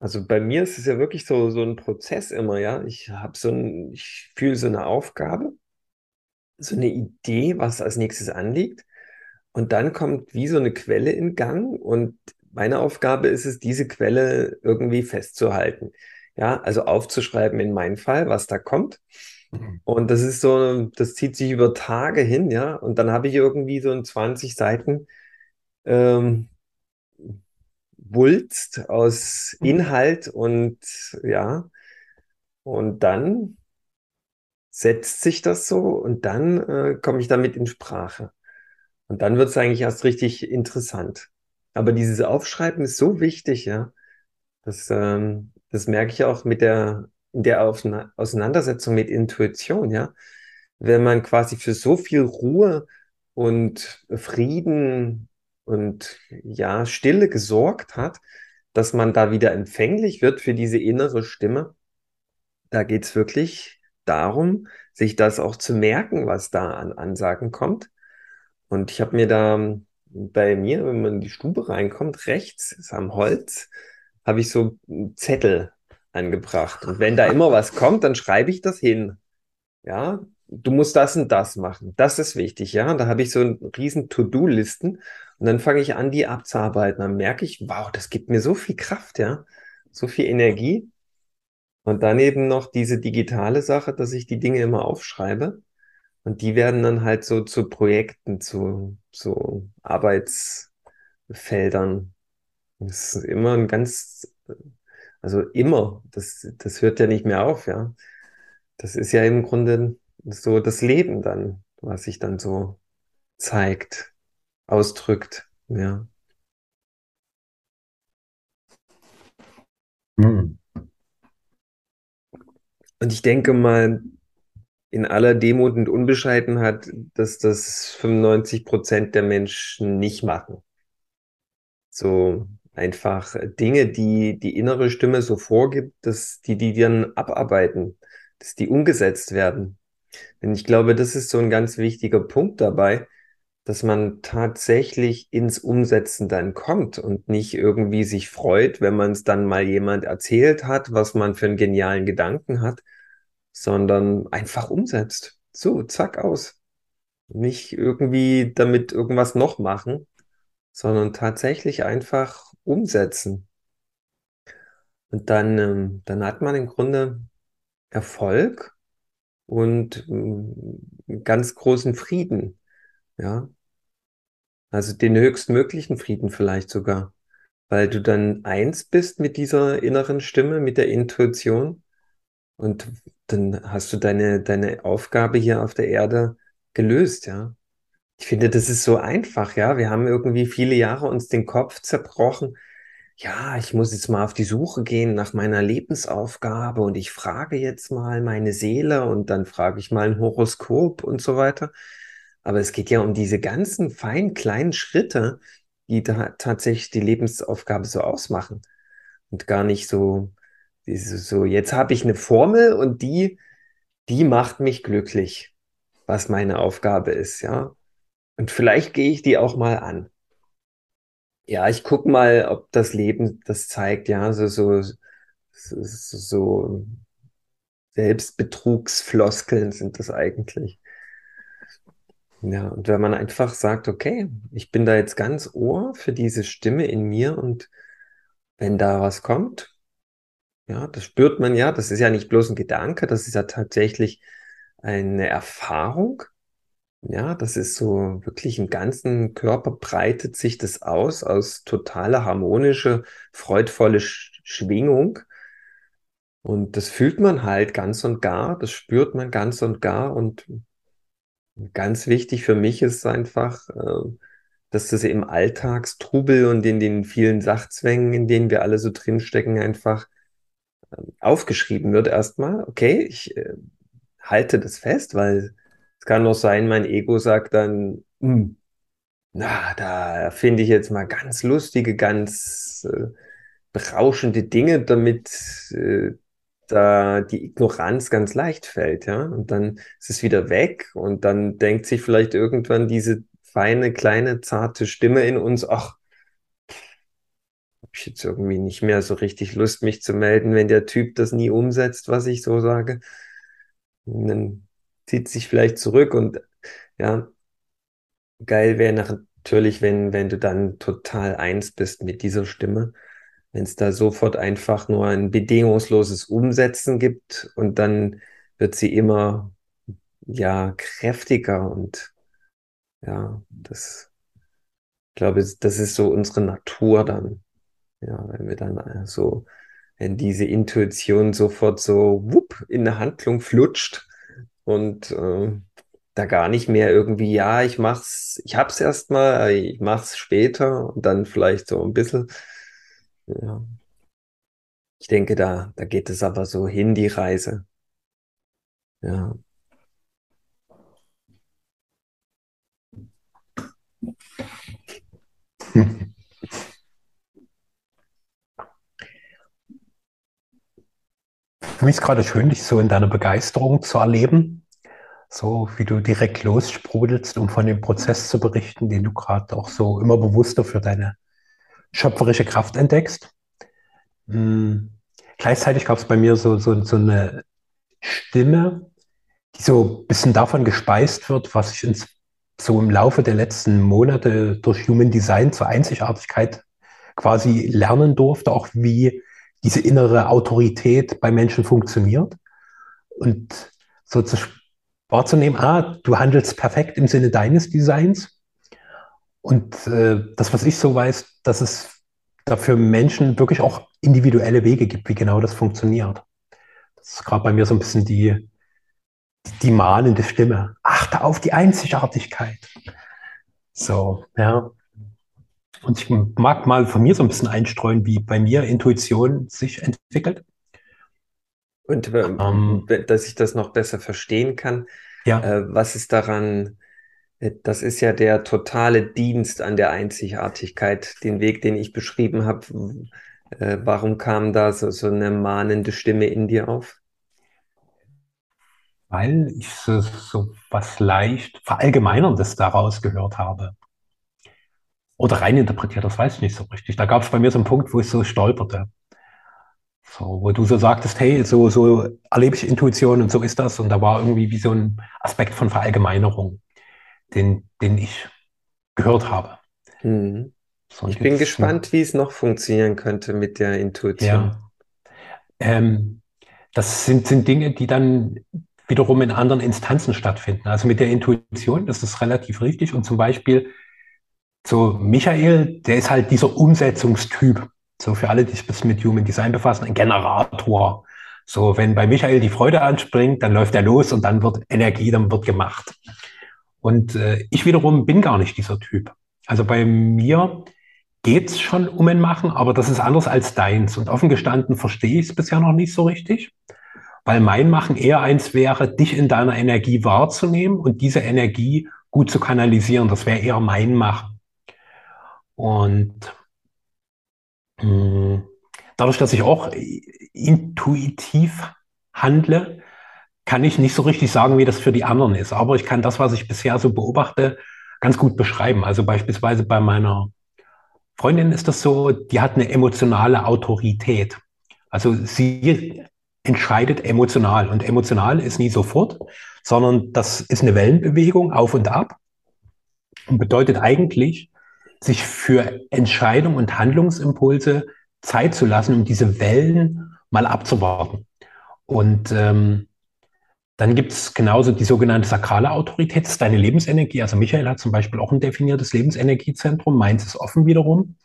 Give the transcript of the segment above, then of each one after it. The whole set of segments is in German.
Also bei mir ist es ja wirklich so, so ein Prozess immer, ja. Ich habe so ein, ich fühle so eine Aufgabe, so eine Idee, was als nächstes anliegt. Und dann kommt wie so eine Quelle in Gang und meine Aufgabe ist es, diese Quelle irgendwie festzuhalten. Ja, also aufzuschreiben in meinem Fall, was da kommt. Mhm. Und das ist so, das zieht sich über Tage hin, ja. Und dann habe ich irgendwie so ein 20 Seiten ähm, Wulst aus mhm. Inhalt und ja, und dann setzt sich das so und dann äh, komme ich damit in Sprache. Und dann wird es eigentlich erst richtig interessant. Aber dieses Aufschreiben ist so wichtig, ja. Das, ähm, das merke ich auch mit der, in der Auseinandersetzung mit Intuition, ja. Wenn man quasi für so viel Ruhe und Frieden und ja, Stille gesorgt hat, dass man da wieder empfänglich wird für diese innere Stimme. Da geht es wirklich darum, sich das auch zu merken, was da an Ansagen kommt. Und ich habe mir da bei mir, wenn man in die Stube reinkommt, rechts ist am Holz, habe ich so Zettel angebracht. Und wenn da immer was kommt, dann schreibe ich das hin. Ja, du musst das und das machen. Das ist wichtig, ja. Und da habe ich so einen riesen To-Do-Listen und dann fange ich an, die abzuarbeiten. Dann merke ich, wow, das gibt mir so viel Kraft, ja, so viel Energie. Und dann eben noch diese digitale Sache, dass ich die Dinge immer aufschreibe. Und die werden dann halt so zu Projekten, zu so Arbeitsfeldern. Das ist immer ein ganz, also immer, das, das hört ja nicht mehr auf, ja. Das ist ja im Grunde so das Leben dann, was sich dann so zeigt, ausdrückt, ja. Hm. Und ich denke mal, in aller Demut und Unbescheidenheit, dass das 95 Prozent der Menschen nicht machen. So einfach Dinge, die die innere Stimme so vorgibt, dass die die dann abarbeiten, dass die umgesetzt werden. Denn ich glaube, das ist so ein ganz wichtiger Punkt dabei, dass man tatsächlich ins Umsetzen dann kommt und nicht irgendwie sich freut, wenn man es dann mal jemand erzählt hat, was man für einen genialen Gedanken hat, sondern einfach umsetzt. So, zack, aus. Nicht irgendwie damit irgendwas noch machen, sondern tatsächlich einfach umsetzen. Und dann, ähm, dann hat man im Grunde Erfolg und äh, ganz großen Frieden. Ja. Also den höchstmöglichen Frieden vielleicht sogar. Weil du dann eins bist mit dieser inneren Stimme, mit der Intuition. Und dann hast du deine, deine Aufgabe hier auf der Erde gelöst, ja. Ich finde, das ist so einfach, ja. Wir haben irgendwie viele Jahre uns den Kopf zerbrochen. Ja, ich muss jetzt mal auf die Suche gehen nach meiner Lebensaufgabe und ich frage jetzt mal meine Seele und dann frage ich mal ein Horoskop und so weiter. Aber es geht ja um diese ganzen feinen kleinen Schritte, die da tatsächlich die Lebensaufgabe so ausmachen und gar nicht so so, jetzt habe ich eine Formel und die, die macht mich glücklich, was meine Aufgabe ist, ja. Und vielleicht gehe ich die auch mal an. Ja, ich gucke mal, ob das Leben das zeigt, ja, so, so, so, so Selbstbetrugsfloskeln sind das eigentlich. Ja, und wenn man einfach sagt, okay, ich bin da jetzt ganz Ohr für diese Stimme in mir und wenn da was kommt, ja, das spürt man ja. Das ist ja nicht bloß ein Gedanke, das ist ja tatsächlich eine Erfahrung. Ja, das ist so wirklich im ganzen Körper breitet sich das aus, aus totaler harmonische, freudvolle Schwingung. Und das fühlt man halt ganz und gar, das spürt man ganz und gar. Und ganz wichtig für mich ist einfach, äh, dass das im Alltagstrubel und in den vielen Sachzwängen, in denen wir alle so drinstecken, einfach aufgeschrieben wird erstmal, okay, ich äh, halte das fest, weil es kann doch sein, mein Ego sagt dann, hm, na, da finde ich jetzt mal ganz lustige, ganz äh, berauschende Dinge, damit äh, da die Ignoranz ganz leicht fällt, ja. Und dann ist es wieder weg und dann denkt sich vielleicht irgendwann diese feine, kleine, zarte Stimme in uns, ach, habe ich jetzt irgendwie nicht mehr so richtig Lust, mich zu melden, wenn der Typ das nie umsetzt, was ich so sage. Und dann zieht sich vielleicht zurück und ja, geil wäre natürlich, wenn, wenn du dann total eins bist mit dieser Stimme. Wenn es da sofort einfach nur ein bedingungsloses Umsetzen gibt und dann wird sie immer ja kräftiger und ja, das ich glaube, das ist so unsere Natur dann. Ja, wenn wir dann äh, so, wenn diese Intuition sofort so wupp in eine Handlung flutscht und äh, da gar nicht mehr irgendwie, ja, ich mach's, ich hab's erstmal, ich mach's später und dann vielleicht so ein bisschen. Ja. Ich denke, da, da geht es aber so hin, die Reise. Ja. Für mich ist gerade schön, dich so in deiner Begeisterung zu erleben. So wie du direkt lossprudelst, um von dem Prozess zu berichten, den du gerade auch so immer bewusster für deine schöpferische Kraft entdeckst. Hm. Gleichzeitig gab es bei mir so, so, so eine Stimme, die so ein bisschen davon gespeist wird, was ich ins, so im Laufe der letzten Monate durch Human Design zur Einzigartigkeit quasi lernen durfte, auch wie diese innere Autorität bei Menschen funktioniert und so zu wahrzunehmen, ah, du handelst perfekt im Sinne deines Designs. Und äh, das, was ich so weiß, dass es dafür Menschen wirklich auch individuelle Wege gibt, wie genau das funktioniert. Das ist gerade bei mir so ein bisschen die, die mahnende Stimme. Achte auf die Einzigartigkeit. So, ja. Und ich mag mal von mir so ein bisschen einstreuen, wie bei mir Intuition sich entwickelt. Und ähm, dass ich das noch besser verstehen kann, ja. Äh, was ist daran, äh, das ist ja der totale Dienst an der Einzigartigkeit, den Weg, den ich beschrieben habe. Äh, warum kam da so, so eine mahnende Stimme in dir auf? Weil ich so, so was leicht Verallgemeinerndes daraus gehört habe oder reininterpretiert, das weiß ich nicht so richtig. Da gab es bei mir so einen Punkt, wo ich so stolperte. So, wo du so sagtest, hey, so, so erlebe ich Intuition und so ist das. Und da war irgendwie wie so ein Aspekt von Verallgemeinerung, den, den ich gehört habe. Mhm. So, ich bin gespannt, wie es noch funktionieren könnte mit der Intuition. Ja. Ähm, das sind, sind Dinge, die dann wiederum in anderen Instanzen stattfinden. Also mit der Intuition, das ist relativ richtig. Und zum Beispiel so, Michael, der ist halt dieser Umsetzungstyp. So, für alle, die sich bisschen mit Human Design befassen, ein Generator. So, wenn bei Michael die Freude anspringt, dann läuft er los und dann wird Energie, dann wird gemacht. Und äh, ich wiederum bin gar nicht dieser Typ. Also bei mir geht's schon um ein Machen, aber das ist anders als deins. Und offen gestanden verstehe ich es bisher noch nicht so richtig, weil mein Machen eher eins wäre, dich in deiner Energie wahrzunehmen und diese Energie gut zu kanalisieren. Das wäre eher mein Machen. Und mh, hm, dadurch, dass ich auch intuitiv handle, kann ich nicht so richtig sagen, wie das für die anderen ist. Aber ich kann das, was ich bisher so beobachte, ganz gut beschreiben. Also beispielsweise bei meiner Freundin ist das so, die hat eine emotionale Autorität. Also sie entscheidet emotional. Und emotional ist nie sofort, sondern das ist eine Wellenbewegung auf und ab und bedeutet eigentlich, sich für Entscheidungen und Handlungsimpulse Zeit zu lassen, um diese Wellen mal abzuwarten. Und ähm, dann gibt es genauso die sogenannte sakrale Autorität, das ist deine Lebensenergie. Also Michael hat zum Beispiel auch ein definiertes Lebensenergiezentrum, meins ist offen wiederum.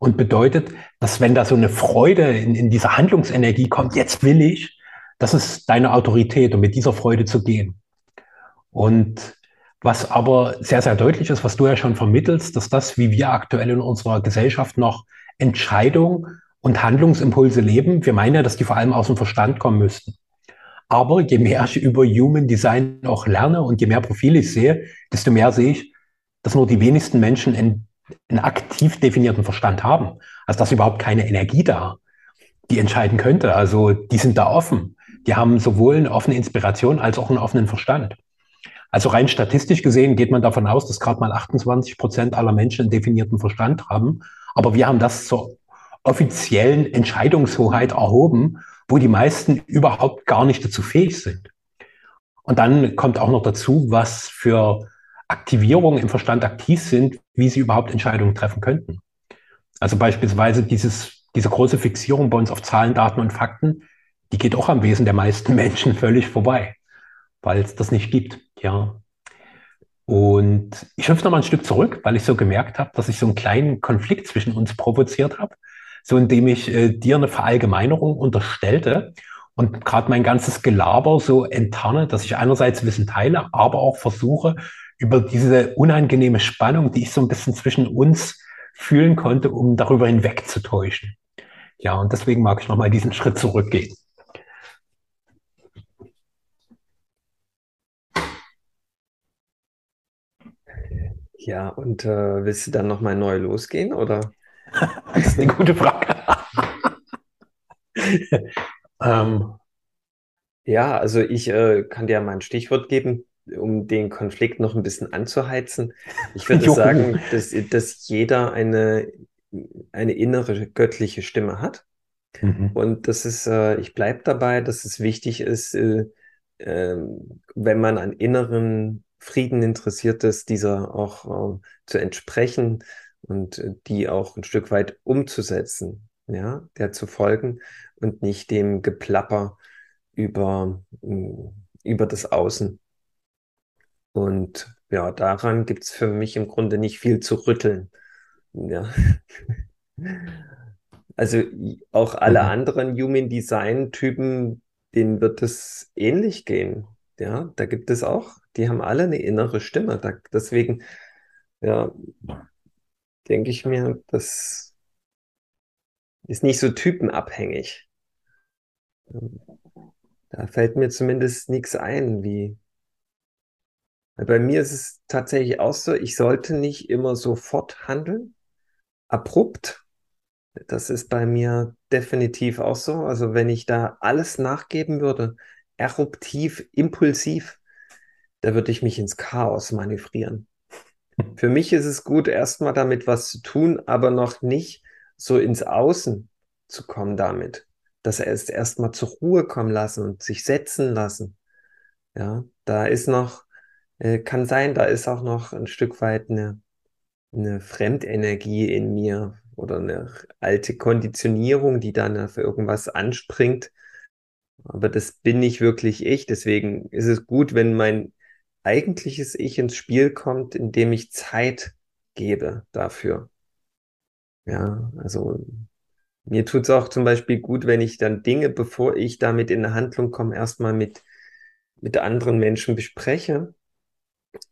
Und bedeutet, dass wenn da so eine Freude in, in diese Handlungsenergie kommt, jetzt will ich, das ist deine Autorität, um mit dieser Freude zu gehen. Und was aber sehr, sehr deutlich ist, was du ja schon vermittelst, dass das, wie wir aktuell in unserer Gesellschaft noch Entscheidung und Handlungsimpulse leben, wir meinen ja, dass die vor allem aus dem Verstand kommen müssten. Aber je mehr ich über Human Design auch lerne und je mehr Profile ich sehe, desto mehr sehe ich, dass nur die wenigsten Menschen einen, einen aktiv definierten Verstand haben. Also dass überhaupt keine Energie da, die entscheiden könnte. Also die sind da offen. Die haben sowohl eine offene Inspiration als auch einen offenen Verstand. Also rein statistisch gesehen geht man davon aus, dass gerade mal 28 Prozent aller Menschen einen definierten Verstand haben. Aber wir haben das zur offiziellen Entscheidungshoheit erhoben, wo die meisten überhaupt gar nicht dazu fähig sind. Und dann kommt auch noch dazu, was für Aktivierungen im Verstand aktiv sind, wie sie überhaupt Entscheidungen treffen könnten. Also beispielsweise dieses, diese große Fixierung bei uns auf Zahlen, Daten und Fakten, die geht auch am Wesen der meisten Menschen völlig vorbei, weil es das nicht gibt. Ja. Und ich hüpfe noch mal ein Stück zurück, weil ich so gemerkt habe, dass ich so einen kleinen Konflikt zwischen uns provoziert habe, so indem ich äh, dir eine Verallgemeinerung unterstellte und gerade mein ganzes Gelaber so enttarne, dass ich einerseits Wissen teile, aber auch versuche, über diese unangenehme Spannung, die ich so ein bisschen zwischen uns fühlen konnte, um darüber hinwegzutäuschen. Ja, und deswegen mag ich nochmal diesen Schritt zurückgehen. Ja, und äh, willst du dann nochmal neu losgehen, oder? das ist eine gute Frage. ähm. Ja, also ich äh, kann dir mal ein Stichwort geben um den Konflikt noch ein bisschen anzuheizen. Ich würde sagen, dass, dass jeder eine, eine innere göttliche Stimme hat. Mhm. Und das ist, äh, ich bleibe dabei, dass es wichtig ist, äh, äh, wenn man an inneren Frieden interessiert ist, dieser auch äh, zu entsprechen und äh, die auch ein Stück weit umzusetzen, ja, der zu folgen und nicht dem Geplapper über, über das Außen. Und ja, daran gibt es für mich im Grunde nicht viel zu rütteln. Ja. Also auch alle mhm. anderen Human Design Typen, denen wird es ähnlich gehen. Ja, da gibt es auch, die haben alle eine innere Stimme. Da, deswegen, ja, denke ich mir, das ist nicht so typenabhängig. Da fällt mir zumindest nichts ein, wie bei mir ist es tatsächlich auch so, ich sollte nicht immer sofort handeln, abrupt. Das ist bei mir definitiv auch so. Also wenn ich da alles nachgeben würde, eruptiv, impulsiv, da würde ich mich ins Chaos manövrieren. Für mich ist es gut, erstmal damit was zu tun, aber noch nicht so ins Außen zu kommen damit. Dass er es erstmal zur Ruhe kommen lassen und sich setzen lassen. Ja, da ist noch, äh, kann sein, da ist auch noch ein Stück weit eine, eine Fremdenergie in mir oder eine alte Konditionierung, die dann für irgendwas anspringt. Aber das bin nicht wirklich ich. Deswegen ist es gut, wenn mein eigentliches Ich ins Spiel kommt, indem ich Zeit gebe dafür. Ja, also mir tut es auch zum Beispiel gut, wenn ich dann Dinge, bevor ich damit in eine Handlung komme, erstmal mit, mit anderen Menschen bespreche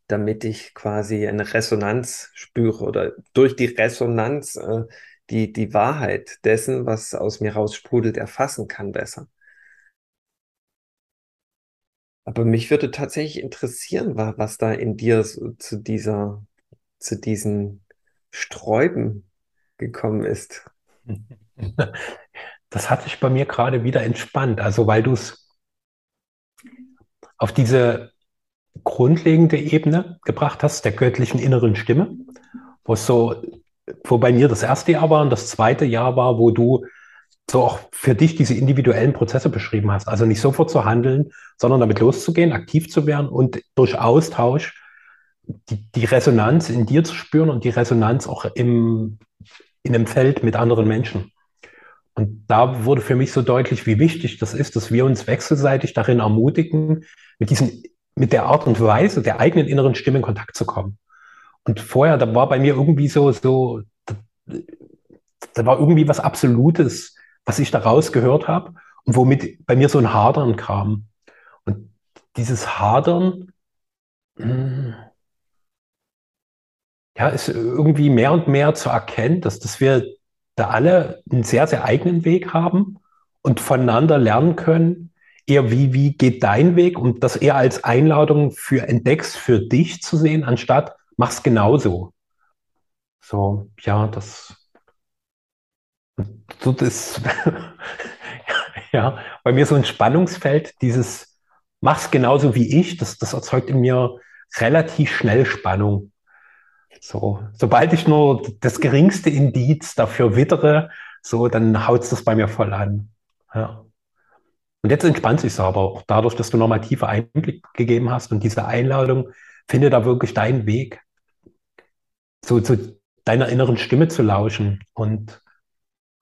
damit ich quasi eine Resonanz spüre oder durch die Resonanz äh, die, die Wahrheit dessen, was aus mir raussprudelt, erfassen kann besser. Aber mich würde tatsächlich interessieren, was da in dir zu dieser, zu diesen Sträuben gekommen ist. Das hat sich bei mir gerade wieder entspannt. Also weil du es auf diese grundlegende Ebene gebracht hast, der göttlichen inneren Stimme, wo so, wo bei mir das erste Jahr war und das zweite Jahr war, wo du so auch für dich diese individuellen Prozesse beschrieben hast. Also nicht sofort zu handeln, sondern damit loszugehen, aktiv zu werden und durch Austausch die, die Resonanz in dir zu spüren und die Resonanz auch im, in einem Feld mit anderen Menschen. Und da wurde für mich so deutlich, wie wichtig das ist, dass wir uns wechselseitig darin ermutigen, mit diesen mit der Art und Weise der eigenen inneren Stimme in Kontakt zu kommen. Und vorher, da war bei mir irgendwie so, so, da, da war irgendwie was Absolutes, was ich daraus gehört habe und womit bei mir so ein Hadern kam. Und dieses Hadern, hm, ja, ist irgendwie mehr und mehr zu erkennen, dass, dass wir da alle einen sehr, sehr eigenen Weg haben und voneinander lernen können, eher wie, wie geht dein Weg und das eher als Einladung für entdeckst für dich zu sehen, anstatt mach's genauso. So, ja, das, so das, ja, bei mir so ein Spannungsfeld, dieses mach's genauso wie ich, das, das erzeugt in mir relativ schnell Spannung. So, sobald ich nur das geringste Indiz dafür wittere, so, dann haut es das bei mir voll an. Ja. Und jetzt entspannt sich aber auch dadurch, dass du nochmal tiefer Einblick gegeben hast und diese Einladung, finde da wirklich deinen Weg, zu, zu deiner inneren Stimme zu lauschen und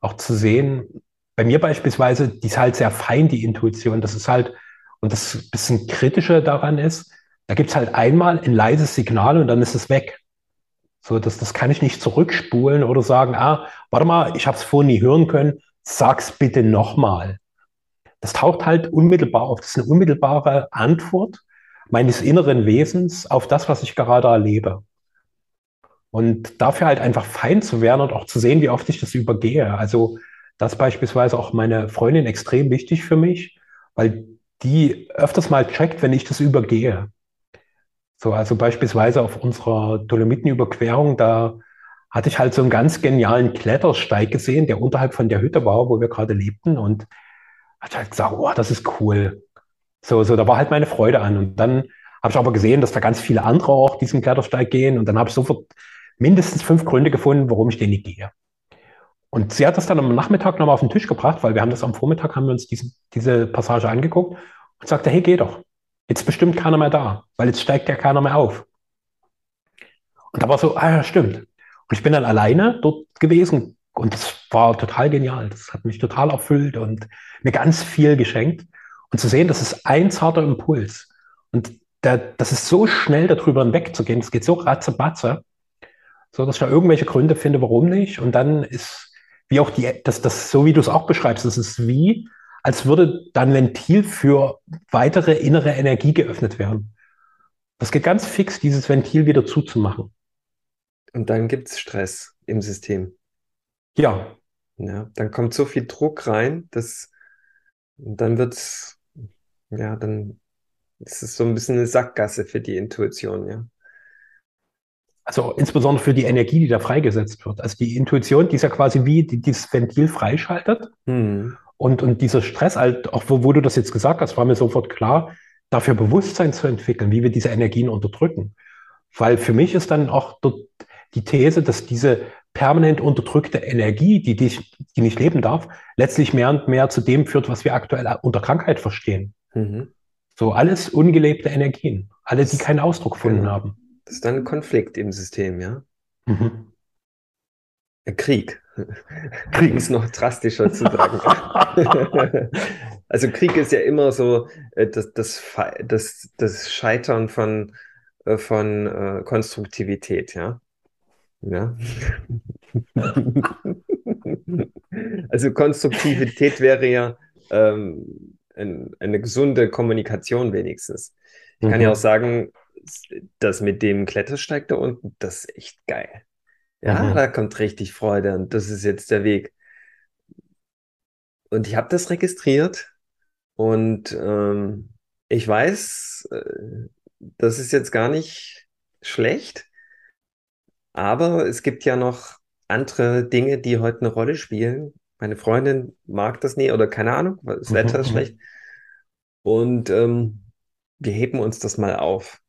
auch zu sehen, bei mir beispielsweise, die ist halt sehr fein, die Intuition. Das ist halt, und das bisschen kritische daran ist, da gibt es halt einmal ein leises Signal und dann ist es weg. So, das, das kann ich nicht zurückspulen oder sagen, ah, warte mal, ich habe es vorhin nie hören können, sag's bitte nochmal. Das taucht halt unmittelbar auf. Das ist eine unmittelbare Antwort meines inneren Wesens auf das, was ich gerade erlebe. Und dafür halt einfach fein zu werden und auch zu sehen, wie oft ich das übergehe. Also das beispielsweise auch meine Freundin extrem wichtig für mich, weil die öfters mal checkt, wenn ich das übergehe. So, also beispielsweise auf unserer Dolomitenüberquerung, da hatte ich halt so einen ganz genialen Klettersteig gesehen, der unterhalb von der Hütte war, wo wir gerade lebten und hat halt gesagt, oh, das ist cool. So, so, da war halt meine Freude an. Und dann habe ich aber gesehen, dass da ganz viele andere auch diesen Klettersteig gehen. Und dann habe ich sofort mindestens fünf Gründe gefunden, warum ich den nicht gehe. Und sie hat das dann am Nachmittag nochmal auf den Tisch gebracht, weil wir haben das am Vormittag, haben wir uns diesen, diese Passage angeguckt und sagte, hey, geh doch. Jetzt bestimmt keiner mehr da, weil jetzt steigt ja keiner mehr auf. Und da war so, ah ja, stimmt. Und ich bin dann alleine dort gewesen und das war total genial. Das hat mich total erfüllt und mir ganz viel geschenkt. Und zu sehen, das ist ein zarter Impuls. Und der, das ist so schnell darüber hinwegzugehen, es geht so ratzebatze, so dass ich da irgendwelche Gründe finde, warum nicht. Und dann ist, wie auch die, das, das, so wie du es auch beschreibst, das ist wie, als würde dann Ventil für weitere innere Energie geöffnet werden. Das geht ganz fix, dieses Ventil wieder zuzumachen. Und dann gibt es Stress im System. Ja. Ja, dann kommt so viel Druck rein, dass dann wird es, ja, dann ist es so ein bisschen eine Sackgasse für die Intuition, ja. Also insbesondere für die Energie, die da freigesetzt wird. Also die Intuition, die ist ja quasi wie die, dieses Ventil freischaltet. Mhm. Und, und dieser Stress, halt, auch wo, wo du das jetzt gesagt hast, war mir sofort klar, dafür Bewusstsein zu entwickeln, wie wir diese Energien unterdrücken. Weil für mich ist dann auch die These, dass diese permanent unterdrückte Energie, die, die, die nicht leben darf, letztlich mehr und mehr zu dem führt, was wir aktuell unter Krankheit verstehen. Mhm. So alles ungelebte Energien, alle, die keinen Ausdruck gefunden genau. haben. Das ist dann ein Konflikt im System, ja? Mhm. Krieg. Krieg ist noch drastischer zu sagen. also Krieg ist ja immer so äh, das, das, das, das Scheitern von, äh, von äh, Konstruktivität, ja. Ja. also Konstruktivität wäre ja ähm, ein, eine gesunde Kommunikation wenigstens. Ich kann mhm. ja auch sagen, das mit dem Klettersteig da unten, das ist echt geil. Ja, mhm. da kommt richtig Freude und das ist jetzt der Weg. Und ich habe das registriert und ähm, ich weiß, äh, das ist jetzt gar nicht schlecht, aber es gibt ja noch andere Dinge, die heute eine Rolle spielen. Meine Freundin mag das nie oder keine Ahnung, weil das Wetter ist mhm, mhm. schlecht. Und ähm, wir heben uns das mal auf.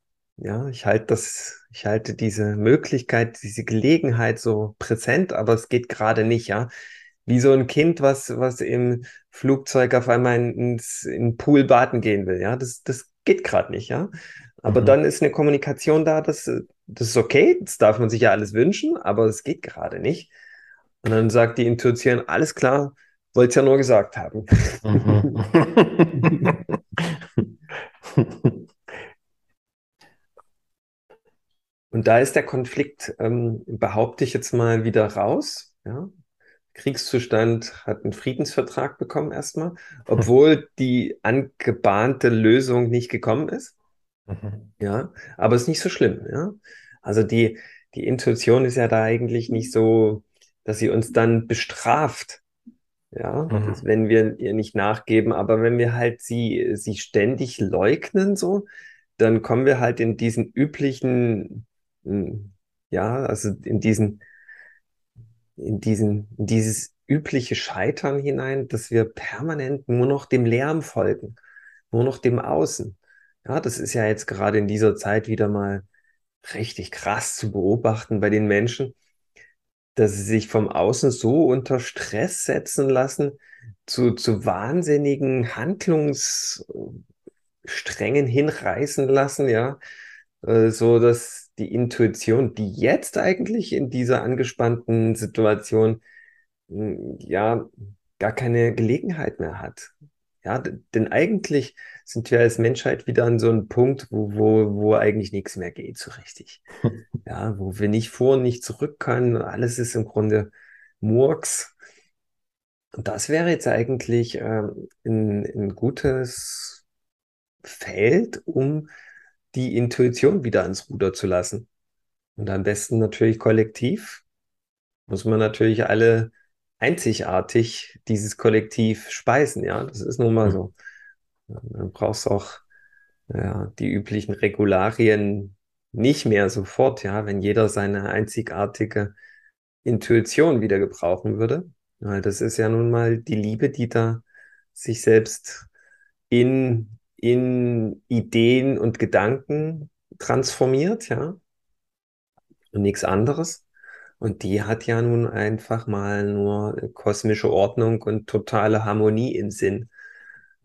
Ja, ich halte das, ich halte diese Möglichkeit, diese Gelegenheit so präsent, aber es geht gerade nicht, ja. Wie so ein Kind, was, was im Flugzeug auf einmal ins, in den Pool baden gehen will, ja. Das, das geht gerade nicht, ja. Aber mhm. dann ist eine Kommunikation da, das, das ist okay, das darf man sich ja alles wünschen, aber es geht gerade nicht. Und dann sagt die Intuition, alles klar, wollte es ja nur gesagt haben. Mhm. Und da ist der Konflikt, ähm, behaupte ich jetzt mal, wieder raus. Ja? Kriegszustand hat einen Friedensvertrag bekommen erstmal, obwohl die angebahnte Lösung nicht gekommen ist. Mhm. Ja, aber es ist nicht so schlimm. Ja, also die, die Intuition ist ja da eigentlich nicht so, dass sie uns dann bestraft. Ja, mhm. wenn wir ihr nicht nachgeben, aber wenn wir halt sie, sie ständig leugnen, so, dann kommen wir halt in diesen üblichen ja, also in diesen, in diesen, in dieses übliche Scheitern hinein, dass wir permanent nur noch dem Lärm folgen, nur noch dem Außen. Ja, das ist ja jetzt gerade in dieser Zeit wieder mal richtig krass zu beobachten bei den Menschen, dass sie sich vom Außen so unter Stress setzen lassen, zu, zu wahnsinnigen Handlungssträngen hinreißen lassen, ja, äh, so dass die Intuition, die jetzt eigentlich in dieser angespannten Situation hm, ja gar keine Gelegenheit mehr hat. Ja, denn eigentlich sind wir als Menschheit wieder an so einem Punkt, wo, wo, wo eigentlich nichts mehr geht, so richtig. Ja, wo wir nicht vor und nicht zurück können. Alles ist im Grunde Murks. Und das wäre jetzt eigentlich ähm, ein, ein gutes Feld, um die Intuition wieder ans Ruder zu lassen. Und am besten natürlich kollektiv. Muss man natürlich alle einzigartig dieses Kollektiv speisen, ja. Das ist nun mal hm. so. Dann brauchst du auch ja, die üblichen Regularien nicht mehr sofort, ja, wenn jeder seine einzigartige Intuition wieder gebrauchen würde. Weil das ist ja nun mal die Liebe, die da sich selbst in, in Ideen und Gedanken transformiert, ja. Und nichts anderes. Und die hat ja nun einfach mal nur kosmische Ordnung und totale Harmonie im Sinn.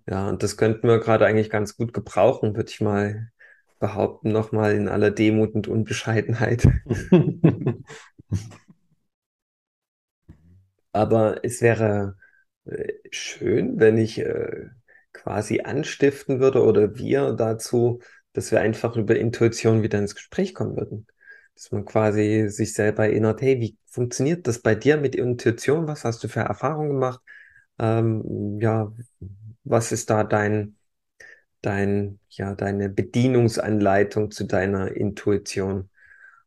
Ja, und das könnten wir gerade eigentlich ganz gut gebrauchen, würde ich mal behaupten, nochmal in aller Demut und Unbescheidenheit. Aber es wäre äh, schön, wenn ich äh, quasi anstiften würde oder wir dazu, dass wir einfach über Intuition wieder ins Gespräch kommen würden. Dass man quasi sich selber erinnert, hey, wie funktioniert das bei dir mit Intuition? Was hast du für Erfahrungen gemacht? Ähm, ja, was ist da dein, dein, ja, deine Bedienungsanleitung zu deiner Intuition?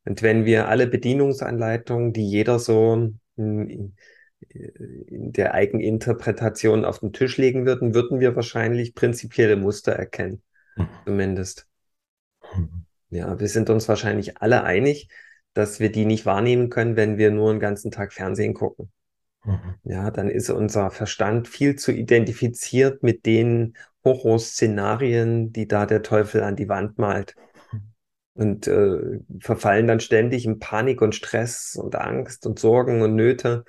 Und wenn wir alle Bedienungsanleitungen, die jeder so in, in der Eigeninterpretation auf den Tisch legen würden, würden wir wahrscheinlich prinzipielle Muster erkennen. Mhm. Zumindest. Mhm. Ja, wir sind uns wahrscheinlich alle einig, dass wir die nicht wahrnehmen können, wenn wir nur einen ganzen Tag Fernsehen gucken. Mhm. Ja, dann ist unser Verstand viel zu identifiziert mit den Horrorszenarien, die da der Teufel an die Wand malt. Und äh, verfallen dann ständig in Panik und Stress und Angst und Sorgen und Nöte.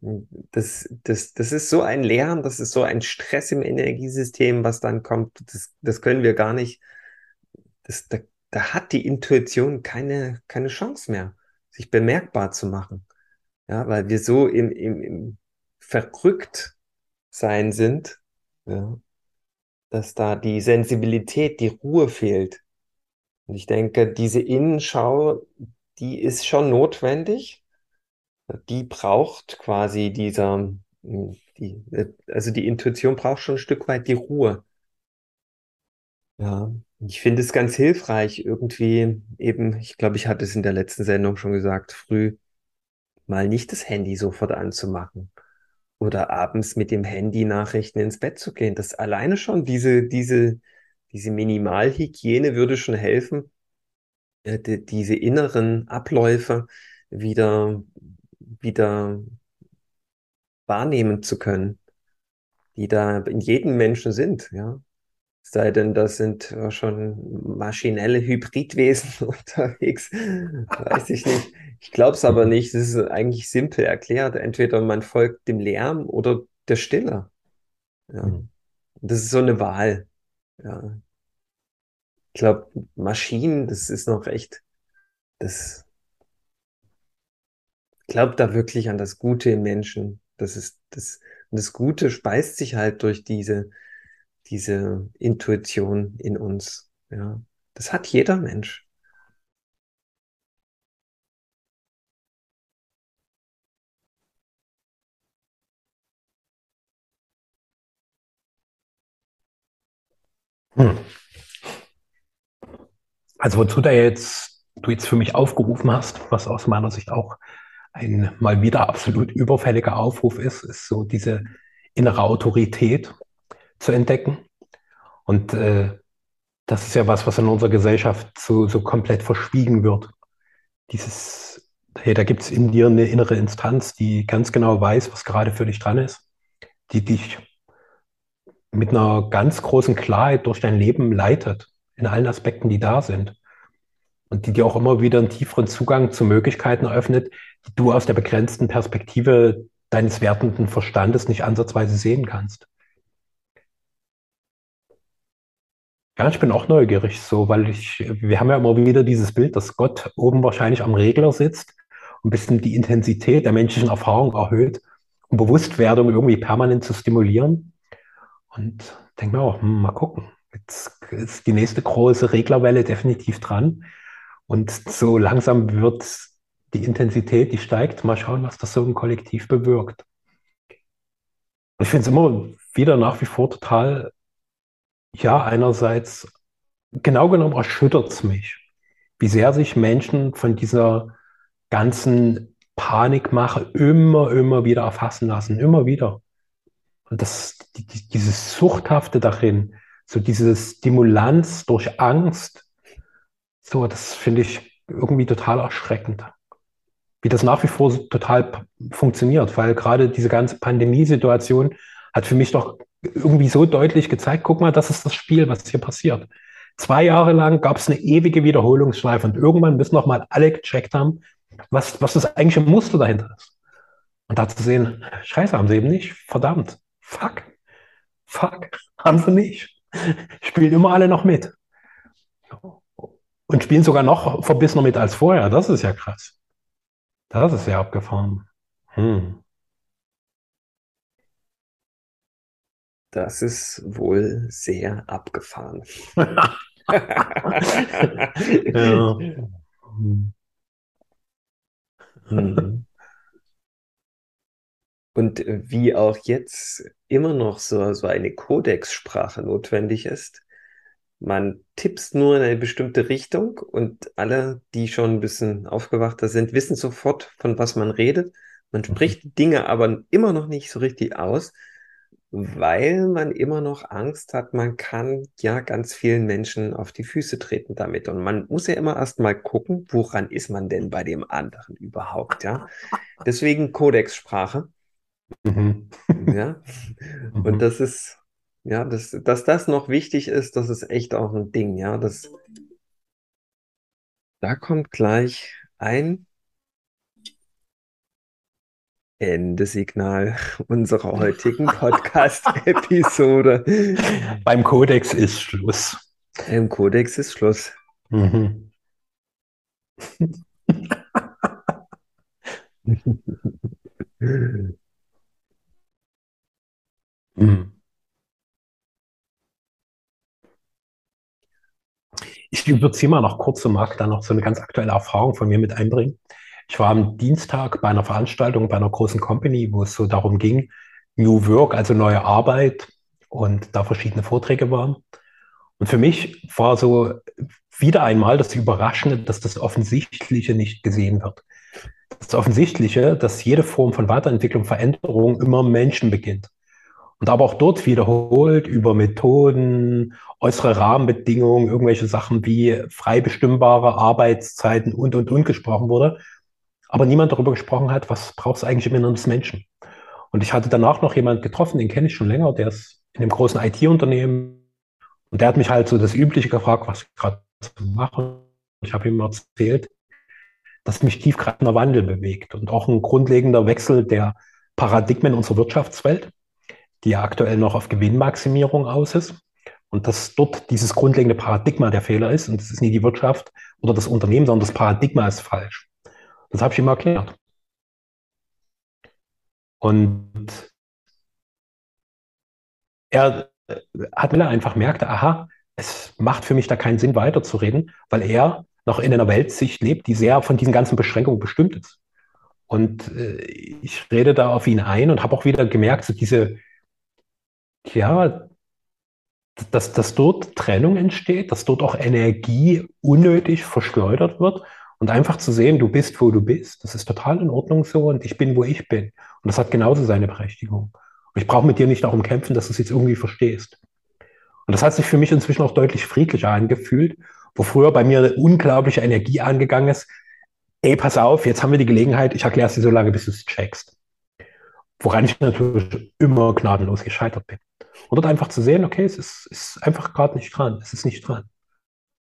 Das, das, das ist so ein Lärm, das ist so ein Stress im Energiesystem, was dann kommt. Das, das können wir gar nicht. Das, da, da hat die Intuition keine, keine Chance mehr, sich bemerkbar zu machen. Ja, weil wir so im, im, im verrückt sein sind, ja, dass da die Sensibilität, die Ruhe fehlt. Und ich denke, diese Innenschau, die ist schon notwendig. Die braucht quasi dieser, die, also die Intuition braucht schon ein Stück weit die Ruhe. Ja, ich finde es ganz hilfreich, irgendwie eben, ich glaube, ich hatte es in der letzten Sendung schon gesagt, früh mal nicht das Handy sofort anzumachen oder abends mit dem Handy Nachrichten ins Bett zu gehen. Das alleine schon, diese, diese, diese Minimalhygiene würde schon helfen, äh, die, diese inneren Abläufe wieder, wieder wahrnehmen zu können, die da in jedem Menschen sind, ja. Sei denn, das sind schon maschinelle Hybridwesen unterwegs, weiß ich nicht. Ich glaube es aber nicht. Es ist eigentlich simpel erklärt. Entweder man folgt dem Lärm oder der Stille. Ja. Mhm. Das ist so eine Wahl. Ja. Ich glaube, Maschinen, das ist noch echt, das, glaubt da wirklich an das Gute im Menschen. Das ist, das, und das Gute speist sich halt durch diese, diese Intuition in uns. Ja, das hat jeder Mensch. Hm. Also wozu da jetzt, du jetzt für mich aufgerufen hast, was aus meiner Sicht auch ein mal wieder absolut überfälliger Aufruf ist, ist so diese innere Autorität zu entdecken. Und äh, das ist ja was, was in unserer Gesellschaft so, so komplett verschwiegen wird. Dieses, hey, da gibt es in dir eine innere Instanz, die ganz genau weiß, was gerade für dich dran ist, die dich mit einer ganz großen Klarheit durch dein Leben leitet, in allen Aspekten, die da sind. Und die dir auch immer wieder einen tieferen Zugang zu Möglichkeiten eröffnet, die du aus der begrenzten Perspektive deines wertenden Verstandes nicht ansatzweise sehen kannst. Ja, ich bin auch neugierig so, weil ich, wir haben ja immer wieder dieses Bild, dass Gott oben wahrscheinlich am Regler sitzt und ein bisschen die Intensität der menschlichen Erfahrung erhöht, um Bewusstwerdung irgendwie permanent zu stimulieren. Und denke mir auch, hm, mal gucken. Jetzt ist die nächste große Reglerwelle definitiv dran. Und so langsam wird die Intensität, die steigt. Mal schauen, was das so im Kollektiv bewirkt. Ich finde es immer wieder nach wie vor total, ja, einerseits, genau genommen erschüttert es mich, wie sehr sich Menschen von dieser ganzen Panikmache immer, immer wieder erfassen lassen, immer wieder. Und das, die, dieses Suchthafte darin, so diese Stimulanz durch Angst, so, das finde ich irgendwie total erschreckend. Wie das nach wie vor so total funktioniert, weil gerade diese ganze Pandemiesituation hat für mich doch irgendwie so deutlich gezeigt, guck mal, das ist das Spiel, was hier passiert. Zwei Jahre lang gab es eine ewige Wiederholungsschleife und irgendwann müssen noch mal alle gecheckt haben, was, was das eigentliche Muster dahinter ist. Und da zu sehen, scheiße, haben sie eben nicht, verdammt. Fuck. Fuck. Haben sie nicht. Spielen immer alle noch mit. Und spielen sogar noch verbissener mit als vorher. Das ist ja krass. Das ist ja abgefahren. Hm. Das ist wohl sehr abgefahren. ja. Hm. Und wie auch jetzt immer noch so, so eine Kodexsprache notwendig ist. Man tippst nur in eine bestimmte Richtung und alle, die schon ein bisschen aufgewachter sind, wissen sofort, von was man redet. Man mhm. spricht Dinge aber immer noch nicht so richtig aus, weil man immer noch Angst hat, man kann ja ganz vielen Menschen auf die Füße treten damit. Und man muss ja immer erst mal gucken, woran ist man denn bei dem anderen überhaupt, ja? Deswegen Kodexsprache. Mhm. Ja. Und mhm. das ist, ja, das, dass das noch wichtig ist, das ist echt auch ein Ding, ja. Das, da kommt gleich ein Endesignal unserer heutigen Podcast-Episode. Beim Kodex ist Schluss. Im Kodex ist Schluss. Mhm. Mhm. Ich überziehe mal noch kurz und mag da noch so eine ganz aktuelle Erfahrung von mir mit einbringen. Ich war am Dienstag bei einer Veranstaltung bei einer großen Company, wo es so darum ging, New Work, also neue Arbeit und da verschiedene Vorträge waren. Und für mich war so wieder einmal das Überraschende, dass das Offensichtliche nicht gesehen wird. Das Offensichtliche, dass jede Form von Weiterentwicklung, Veränderung immer Menschen beginnt. Und aber auch dort wiederholt über Methoden, äußere Rahmenbedingungen, irgendwelche Sachen wie frei bestimmbare Arbeitszeiten und, und, und gesprochen wurde. Aber niemand darüber gesprochen hat, was braucht es eigentlich im Inneren des Menschen. Und ich hatte danach noch jemanden getroffen, den kenne ich schon länger, der ist in einem großen IT-Unternehmen. Und der hat mich halt so das Übliche gefragt, was ich gerade mache. Ich habe ihm erzählt, dass mich tiefgreifender Wandel bewegt und auch ein grundlegender Wechsel der Paradigmen unserer Wirtschaftswelt die ja aktuell noch auf Gewinnmaximierung aus ist. Und dass dort dieses grundlegende Paradigma der Fehler ist. Und das ist nie die Wirtschaft oder das Unternehmen, sondern das Paradigma ist falsch. Das habe ich ihm erklärt. Und er hat mir einfach merkte, aha, es macht für mich da keinen Sinn weiterzureden, weil er noch in einer Weltsicht lebt, die sehr von diesen ganzen Beschränkungen bestimmt ist. Und äh, ich rede da auf ihn ein und habe auch wieder gemerkt, so diese, ja, dass, dass dort Trennung entsteht, dass dort auch Energie unnötig verschleudert wird und einfach zu sehen, du bist, wo du bist, das ist total in Ordnung so und ich bin, wo ich bin. Und das hat genauso seine Berechtigung. Und ich brauche mit dir nicht darum kämpfen, dass du es jetzt irgendwie verstehst. Und das hat sich für mich inzwischen auch deutlich friedlicher angefühlt, wo früher bei mir eine unglaubliche Energie angegangen ist. Ey, pass auf, jetzt haben wir die Gelegenheit, ich erkläre es dir so lange, bis du es checkst. Woran ich natürlich immer gnadenlos gescheitert bin. Und dort einfach zu sehen, okay, es ist, ist einfach gerade nicht dran, es ist nicht dran.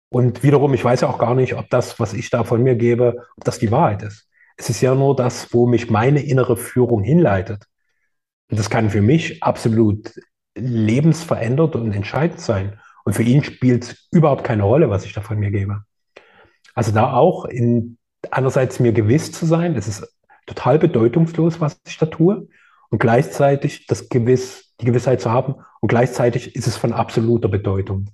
Und wiederum, ich weiß ja auch gar nicht, ob das, was ich da von mir gebe, ob das die Wahrheit ist. Es ist ja nur das, wo mich meine innere Führung hinleitet. Und das kann für mich absolut lebensverändert und entscheidend sein. Und für ihn spielt es überhaupt keine Rolle, was ich da von mir gebe. Also da auch in, einerseits mir gewiss zu sein, es ist total bedeutungslos, was ich da tue. Und gleichzeitig das Gewiss, die Gewissheit zu haben. Und gleichzeitig ist es von absoluter Bedeutung.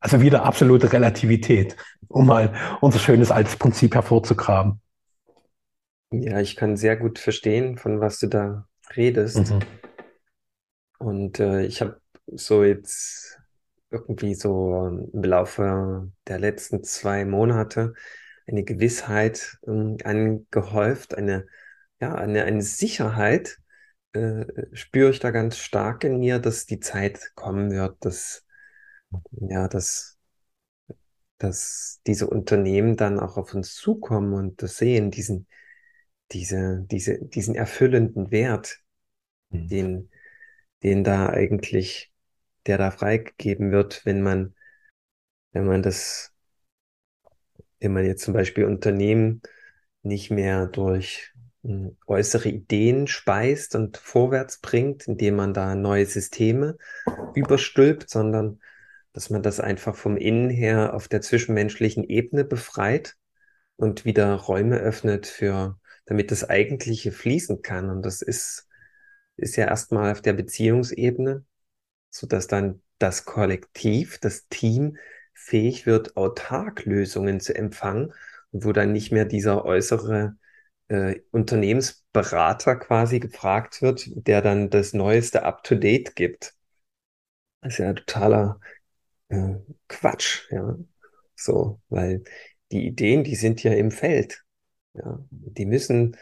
Also wieder absolute Relativität, um mal unser schönes altes Prinzip hervorzugraben. Ja, ich kann sehr gut verstehen, von was du da redest. Mhm. Und äh, ich habe so jetzt irgendwie so im Laufe der letzten zwei Monate eine Gewissheit ähm, angehäuft, eine, ja, eine, eine Sicherheit äh, spüre ich da ganz stark in mir, dass die Zeit kommen wird, dass, ja, dass, dass diese Unternehmen dann auch auf uns zukommen und das sehen, diesen, diese, diese, diesen erfüllenden Wert, mhm. den, den da eigentlich, der da freigegeben wird, wenn man, wenn man das, wenn man jetzt zum Beispiel Unternehmen nicht mehr durch äußere Ideen speist und vorwärts bringt, indem man da neue Systeme überstülpt, sondern dass man das einfach vom Innen her auf der zwischenmenschlichen Ebene befreit und wieder Räume öffnet für, damit das Eigentliche fließen kann. Und das ist ist ja erstmal auf der Beziehungsebene, so dass dann das Kollektiv, das Team fähig wird, autark Lösungen zu empfangen und wo dann nicht mehr dieser äußere äh, Unternehmensberater quasi gefragt wird, der dann das Neueste up-to-date gibt. Das ist ja totaler äh, Quatsch, ja. So, weil die Ideen, die sind ja im Feld. Ja, die müssen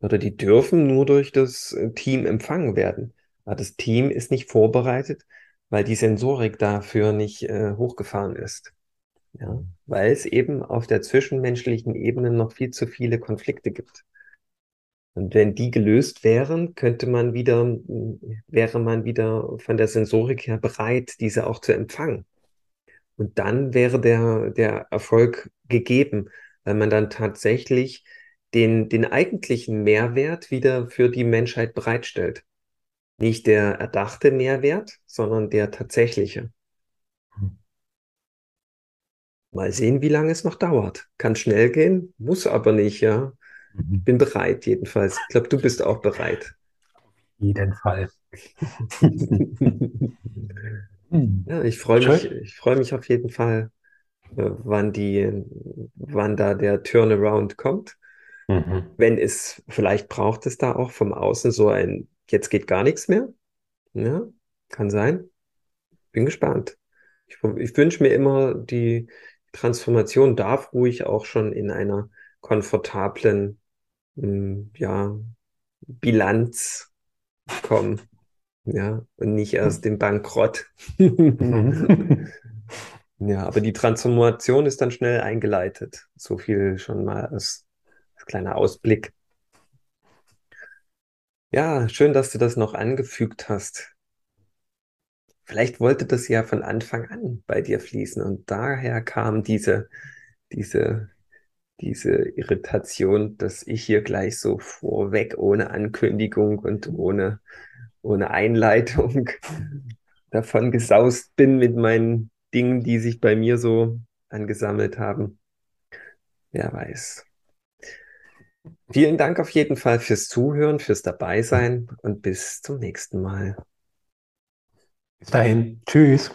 oder die dürfen nur durch das äh, Team empfangen werden. Aber das Team ist nicht vorbereitet, weil die Sensorik dafür nicht äh, hochgefahren ist. Ja, weil es eben auf der zwischenmenschlichen Ebene noch viel zu viele Konflikte gibt. Und wenn die gelöst wären, könnte man wieder, wäre man wieder von der Sensorik her bereit, diese auch zu empfangen. Und dann wäre der, der Erfolg gegeben, weil man dann tatsächlich den, den eigentlichen Mehrwert wieder für die Menschheit bereitstellt. Nicht der erdachte Mehrwert, sondern der tatsächliche. Mal sehen, wie lange es noch dauert. Kann schnell gehen, muss aber nicht, ja. Mhm. Bin bereit, jedenfalls. Ich glaube, du bist auch bereit. Jeden Fall. ja, ich freue mich, ich freue mich auf jeden Fall, äh, wann die, wann da der Turnaround kommt. Mhm. Wenn es, vielleicht braucht es da auch vom Außen so ein, jetzt geht gar nichts mehr. Ja, kann sein. Bin gespannt. Ich, ich wünsche mir immer, die Transformation darf ruhig auch schon in einer komfortablen, mh, hm, ja, Bilanz kommen. Ja, und nicht erst im Bankrott. Mhm. ja, aber die Transformation ist dann schnell eingeleitet. So viel schon mal als kleiner Ausblick. Ja, schön, dass du das noch angefügt hast. Vielleicht wollte das ja von Anfang an bei dir fließen und daher kam diese, diese, diese Irritation, dass ich hier gleich so vorweg ohne Ankündigung und ohne, ohne Einleitung davon gesaust bin mit meinen Dingen, die sich bei mir so angesammelt haben. Wer weiß. Vielen Dank auf jeden Fall fürs Zuhören, fürs Dabeisein und bis zum nächsten Mal. Bis dahin. Tschüss.